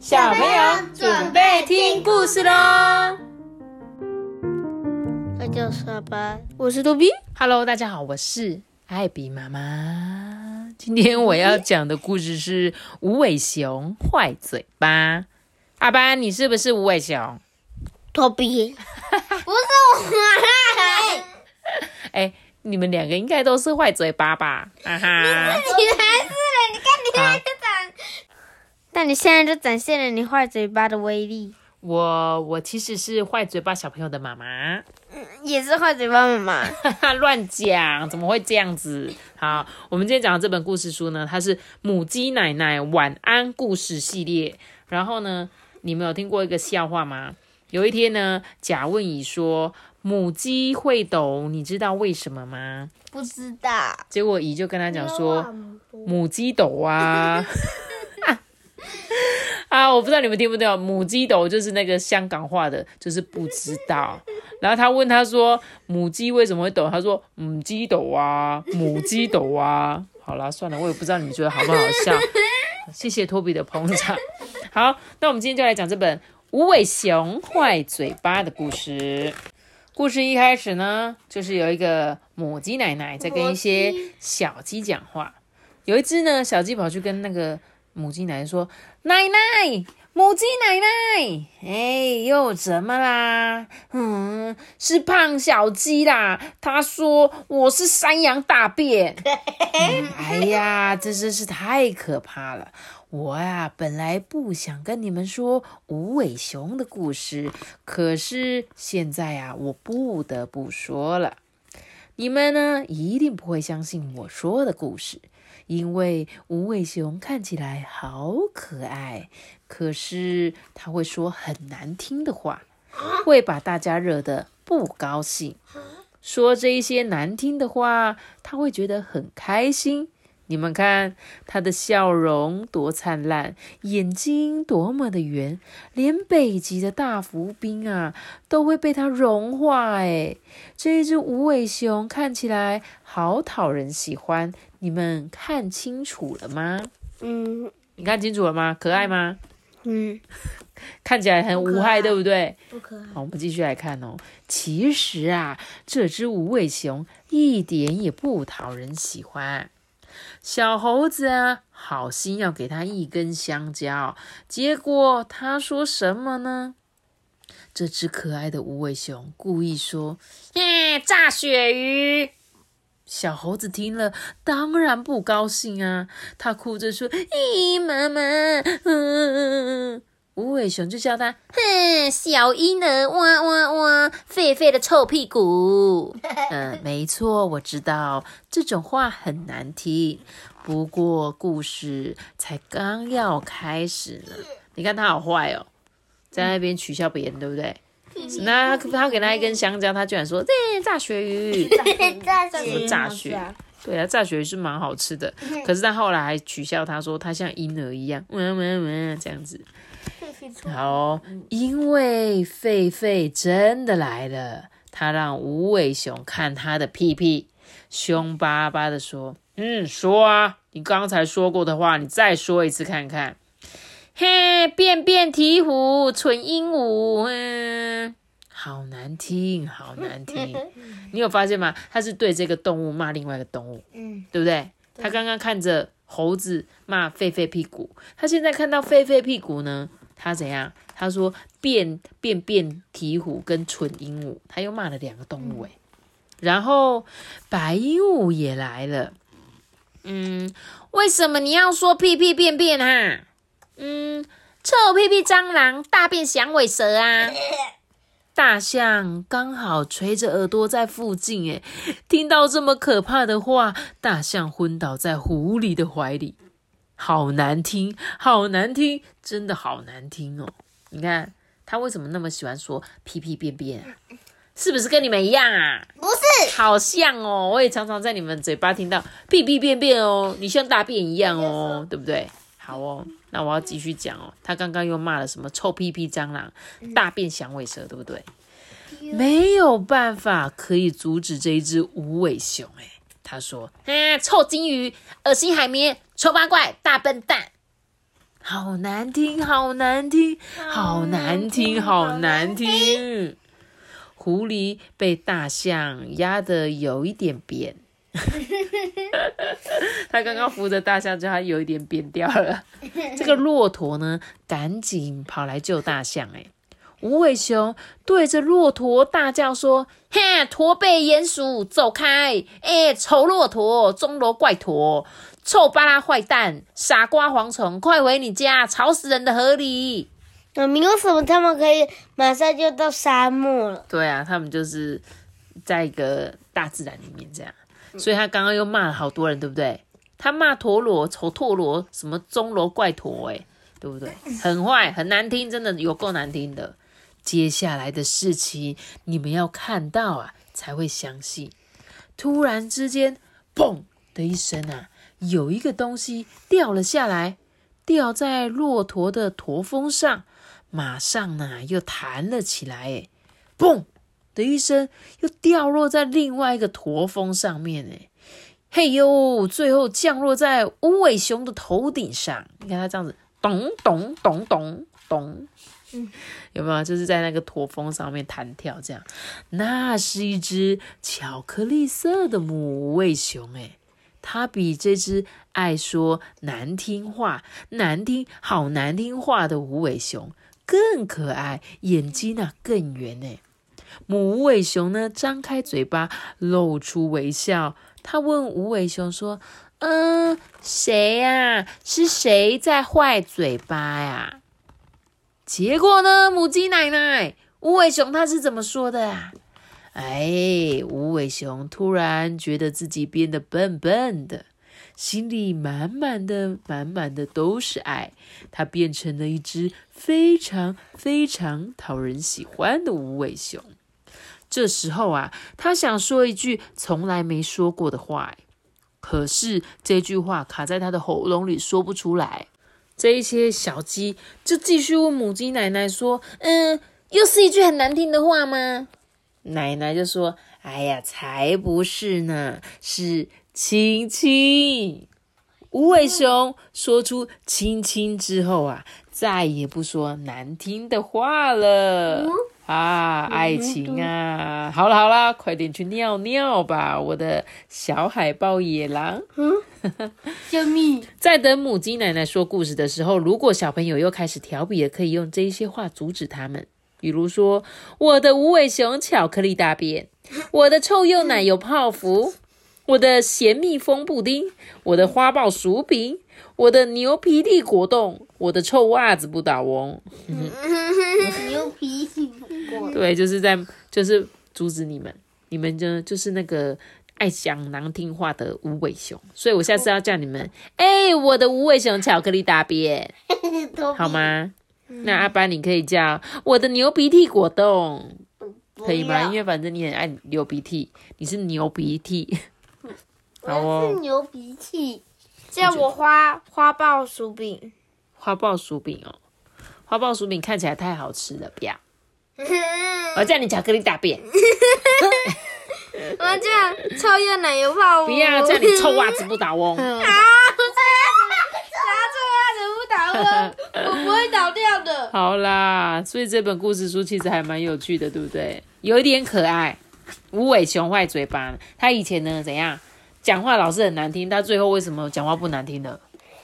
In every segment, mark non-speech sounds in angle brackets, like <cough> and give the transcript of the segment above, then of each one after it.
小朋友准备听故事喽！大家上班，我是多比。Hello，大家好，我是艾比妈妈。今天我要讲的故事是无尾熊坏嘴巴。阿班，你是不是无尾熊？多比，<laughs> 不是我，<laughs> 哎，你们两个应该都是坏嘴巴吧？啊哈！你才是嘞！你看你但你现在就展现了你坏嘴巴的威力，我我其实是坏嘴巴小朋友的妈妈。也是坏嘴巴妈妈。哈哈，乱讲，怎么会这样子？好，我们今天讲的这本故事书呢，它是母鸡奶奶晚安故事系列。然后呢，你们有听过一个笑话吗？有一天呢，甲问乙说：“母鸡会抖，你知道为什么吗不知道，？”结果乙就跟他讲说：“母鸡抖啊。<laughs> ”啊，我不知道你们听不听懂，母鸡抖就是那个香港话的，就是不知道。然后他问他说：“母鸡为什么会抖？”他说：“母鸡抖啊，母鸡抖啊。”好啦，算了，我也不知道你们觉得好不好笑。谢谢托比的捧场。好，那我们今天就来讲这本《无尾熊坏嘴巴》的故事。故事一开始呢，就是有一个母鸡奶奶在跟一些小鸡讲话。有一只呢，小鸡跑去跟那个母鸡奶奶说：“奶奶，母鸡奶奶，哎，又怎么啦？嗯，是胖小鸡啦。他说我是山羊大便。嗯哎呀，这真是太可怕了。我呀，本来不想跟你们说无尾熊的故事，可是现在呀，我不得不说了。你们呢，一定不会相信我说的故事。因为无尾熊看起来好可爱，可是它会说很难听的话，会把大家惹得不高兴。说这一些难听的话，他会觉得很开心。你们看他的笑容多灿烂，眼睛多么的圆，连北极的大浮冰啊都会被它融化。哎，这一只无尾熊看起来好讨人喜欢。你们看清楚了吗？嗯你看清楚了吗？可爱吗？嗯，<laughs> 看起来很无害，对不对？不可爱。好，我们继续来看哦。其实啊，这只无尾熊一点也不讨人喜欢。小猴子啊，好心要给他一根香蕉，结果他说什么呢？这只可爱的无尾熊故意说：“耶，炸鳕鱼。”小猴子听了，当然不高兴啊！他哭着说：“咦，妈妈，嗯。”无尾熊就叫他：“哼，小婴儿，哇哇哇，狒狒的臭屁股。”嗯，没错，我知道这种话很难听。不过故事才刚要开始呢。你看他好坏哦，在那边取笑别人，对不对？那他给他一根香蕉，他居然说：“这炸鳕鱼。”炸什么炸鳕？对啊，炸鳕鱼是蛮好吃的。可是他后来还取笑他说他像婴儿一样，嗯嗯嗯这样子。好哦，因为狒狒真的来了，他让无尾熊看他的屁屁，凶巴巴的说：“嗯，说啊，你刚才说过的话，你再说一次看看。”嘿，便便鹈鹕，蠢鹦鹉，嗯，好难听，好难听。<laughs> 你有发现吗？他是对这个动物骂另外一个动物，嗯，对不对？他刚刚看着猴子骂狒狒屁股，他现在看到狒狒屁股呢，他怎样？他说便便便鹈鹕跟蠢鹦鹉，他又骂了两个动物诶。然后白鹦鹉也来了，嗯，为什么你要说屁屁便便啊？嗯，臭屁屁蟑螂，大便响尾蛇啊！<laughs> 大象刚好垂着耳朵在附近，诶，听到这么可怕的话，大象昏倒在狐狸的怀里，好难听，好难听，真的好难听哦！你看他为什么那么喜欢说屁屁便便啊？是不是跟你们一样啊？不是，好像哦，我也常常在你们嘴巴听到屁屁便便哦，你像大便一样哦，对不对？好哦，那我要继续讲哦。他刚刚又骂了什么臭屁屁蟑螂、大便响尾蛇，对不对？没有办法可以阻止这一只无尾熊。哎，他说：“啊，臭金鱼，恶心海绵，丑八怪，大笨蛋。<laughs> ”好难听，好难听，好难听，好难听。狐狸被大象压得有一点扁，<laughs> 他刚刚扶着大象，就他有一点扁掉了。这个骆驼呢，赶紧跑来救大象。哎，无尾熊对着骆驼大叫说：“嘿，驼背鼹鼠，走开！哎，丑骆驼，钟楼怪驼，臭巴拉坏蛋，傻瓜蝗虫，快回你家，吵死人的河里！”那没有什么他们可以马上就到沙漠了？对啊，他们就是在一个大自然里面这样，所以他刚刚又骂了好多人，对不对？他骂陀螺、丑陀螺、什么钟楼怪陀，哎，对不对？很坏，很难听，真的有够难听的。接下来的事情你们要看到啊，才会相信。突然之间，嘣的一声啊，有一个东西掉了下来，掉在骆驼的驼峰上。马上呢，又弹了起来，哎，嘣的一声，又掉落在另外一个驼峰上面，哎，嘿呦，最后降落在无尾熊的头顶上。你看它这样子，咚咚咚咚咚，<laughs> 有没有？就是在那个驼峰上面弹跳，这样。那是一只巧克力色的母无尾熊，哎，它比这只爱说难听话、难听好难听话的无尾熊。更可爱，眼睛呢更圆呢。母无尾熊呢张开嘴巴，露出微笑。他问无尾熊说：“嗯，谁呀？是谁在坏嘴巴呀？”结果呢，母鸡奶奶，无尾熊他是怎么说的啊？哎，无尾熊突然觉得自己变得笨笨的。心里满满的、满满的都是爱，它变成了一只非常非常讨人喜欢的无尾熊。这时候啊，他想说一句从来没说过的话，可是这句话卡在他的喉咙里说不出来。这一些小鸡就继续问母鸡奶奶说：“嗯，又是一句很难听的话吗？”奶奶就说：“哎呀，才不是呢，是。”亲亲，无尾熊说出“亲亲”之后啊，再也不说难听的话了啊！爱情啊，好了好了，快点去尿尿吧，我的小海豹野狼。<laughs> 救命！在等母鸡奶奶说故事的时候，如果小朋友又开始调皮了，可以用这些话阻止他们，比如说：“我的无尾熊巧克力大便，<laughs> 我的臭鼬奶油泡芙。”我的咸蜜蜂布丁，我的花豹薯饼，我的牛皮蒂果冻，我的臭袜子不倒翁。牛皮蒂果对，就是在就是阻止你们，你们就就是那个爱讲难听话的无尾熊，所以我下次要叫你们，哎，我的无尾熊巧克力大便，<laughs> 好吗？那阿班你可以叫我的牛鼻涕果冻，可以吗？因为反正你很爱流鼻涕，你是牛鼻涕。我是牛鼻涕，叫我花花豹薯饼。花豹薯饼哦，花豹薯饼看起来太好吃了，不要。<laughs> 我叫你巧克力大便。<laughs> 我叫超越奶油泡不要叫你臭袜子不倒翁。啊！<laughs> 臭袜子不倒翁，我不会倒掉的。好啦，所以这本故事书其实还蛮有趣的，对不对？有一点可爱。无尾熊坏嘴巴，他以前呢怎样？讲话老是很难听，他最后为什么讲话不难听呢？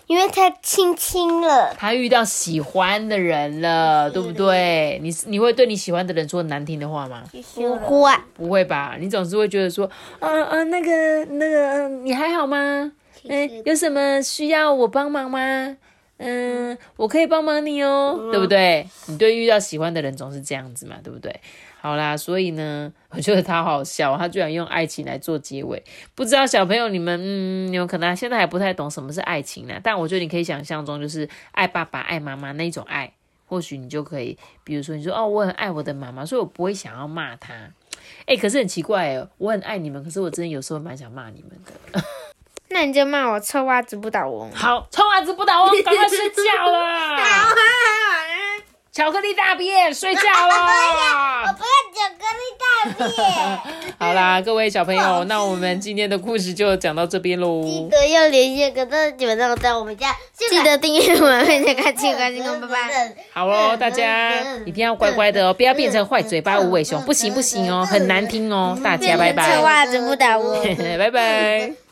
因为他亲亲了，他遇到喜欢的人了，对不对？你你会对你喜欢的人说难听的话吗？不会，不会吧？你总是会觉得说，嗯嗯，那个那个，你还好吗？嗯，有什么需要我帮忙吗？嗯，我可以帮忙你哦，对不对？你对遇到喜欢的人总是这样子嘛，对不对？好啦，所以呢，<laughs> 我觉得他好笑，他居然用爱情来做结尾。不知道小朋友你们，嗯，有可能现在还不太懂什么是爱情呢？但我觉得你可以想象中，就是爱爸爸、爱妈妈那种爱。或许你就可以，比如说你说哦，我很爱我的妈妈，所以我不会想要骂他。哎，可是很奇怪哦，我很爱你们，可是我真的有时候蛮想骂你们的。<laughs> 那你就骂我臭袜子不倒翁。好，臭袜子不倒翁，赶快睡觉了。<laughs> 巧克力大便，睡觉了。<laughs> 我不要巧克力大便 <laughs> 好啦，各位小朋友，<laughs> 那我们今天的故事就讲到这边喽。记得要连线，可是基本上在我们家，记得订阅我们，并且开启关心哦，拜拜。好哦，大家一定要乖乖的哦，不要变成坏嘴巴无尾熊，不行不行哦，很难听哦。大家拜拜，袜子不打我，拜拜。